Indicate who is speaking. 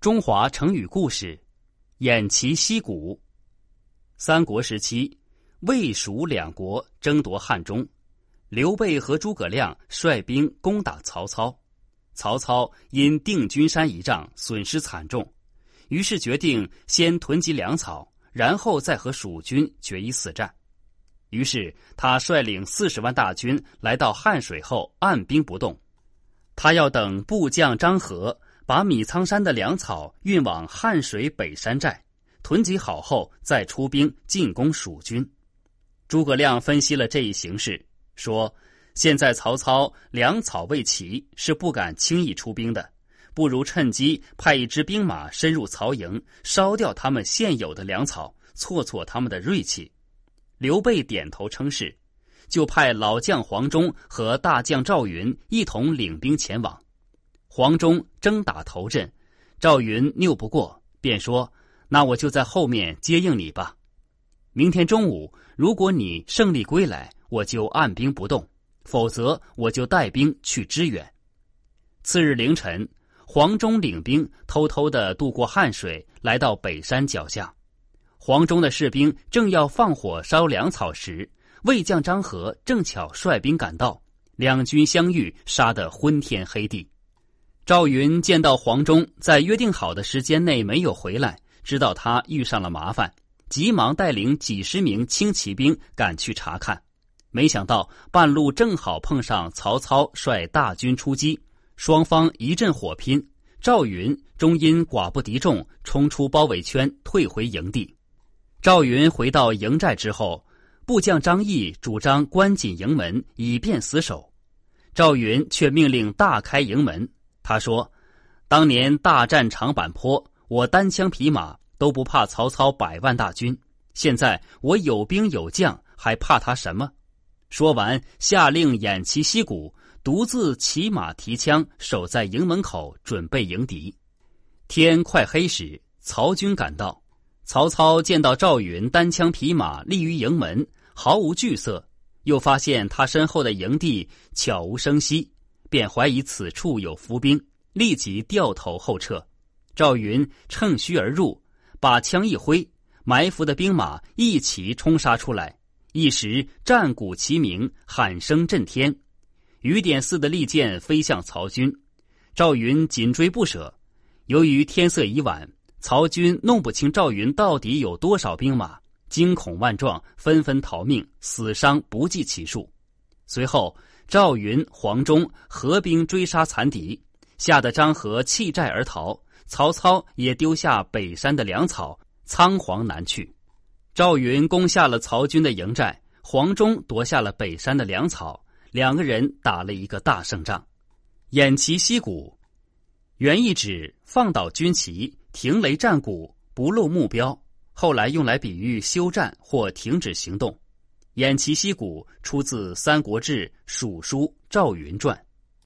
Speaker 1: 中华成语故事：偃旗息鼓。三国时期，魏、蜀两国争夺汉中，刘备和诸葛亮率兵攻打曹操。曹操因定军山一仗损失惨重，于是决定先囤积粮草，然后再和蜀军决一死战。于是他率领四十万大军来到汉水后，按兵不动。他要等部将张合。把米仓山的粮草运往汉水北山寨，囤积好后再出兵进攻蜀军。诸葛亮分析了这一形势，说：“现在曹操粮草未齐，是不敢轻易出兵的，不如趁机派一支兵马深入曹营，烧掉他们现有的粮草，挫挫他们的锐气。”刘备点头称是，就派老将黄忠和大将赵云一同领兵前往。黄忠争打头阵，赵云拗不过，便说：“那我就在后面接应你吧。明天中午，如果你胜利归来，我就按兵不动；否则，我就带兵去支援。”次日凌晨，黄忠领兵偷偷的渡过汉水，来到北山脚下。黄忠的士兵正要放火烧粮草时，魏将张合正巧率兵赶到，两军相遇，杀得昏天黑地。赵云见到黄忠在约定好的时间内没有回来，知道他遇上了麻烦，急忙带领几十名轻骑兵赶去查看。没想到半路正好碰上曹操率大军出击，双方一阵火拼，赵云终因寡不敌众，冲出包围圈，退回营地。赵云回到营寨之后，部将张翼主张关紧营门，以便死守。赵云却命令大开营门。他说：“当年大战长坂坡，我单枪匹马都不怕曹操百万大军。现在我有兵有将，还怕他什么？”说完，下令偃旗息鼓，独自骑马提枪守在营门口，准备迎敌。天快黑时，曹军赶到。曹操见到赵云单枪匹马立于营门，毫无惧色，又发现他身后的营地悄无声息。便怀疑此处有伏兵，立即掉头后撤。赵云趁虚而入，把枪一挥，埋伏的兵马一起冲杀出来，一时战鼓齐鸣，喊声震天，雨点似的利箭飞向曹军。赵云紧追不舍。由于天色已晚，曹军弄不清赵云到底有多少兵马，惊恐万状，纷纷逃命，死伤不计其数。随后。赵云、黄忠合兵追杀残敌，吓得张合弃寨而逃。曹操也丢下北山的粮草，仓皇南去。赵云攻下了曹军的营寨，黄忠夺下了北山的粮草，两个人打了一个大胜仗。偃旗息鼓，原意指放倒军旗、停雷战鼓、不露目标，后来用来比喻休战或停止行动。偃旗息鼓出自《三国志·蜀书·赵云传》。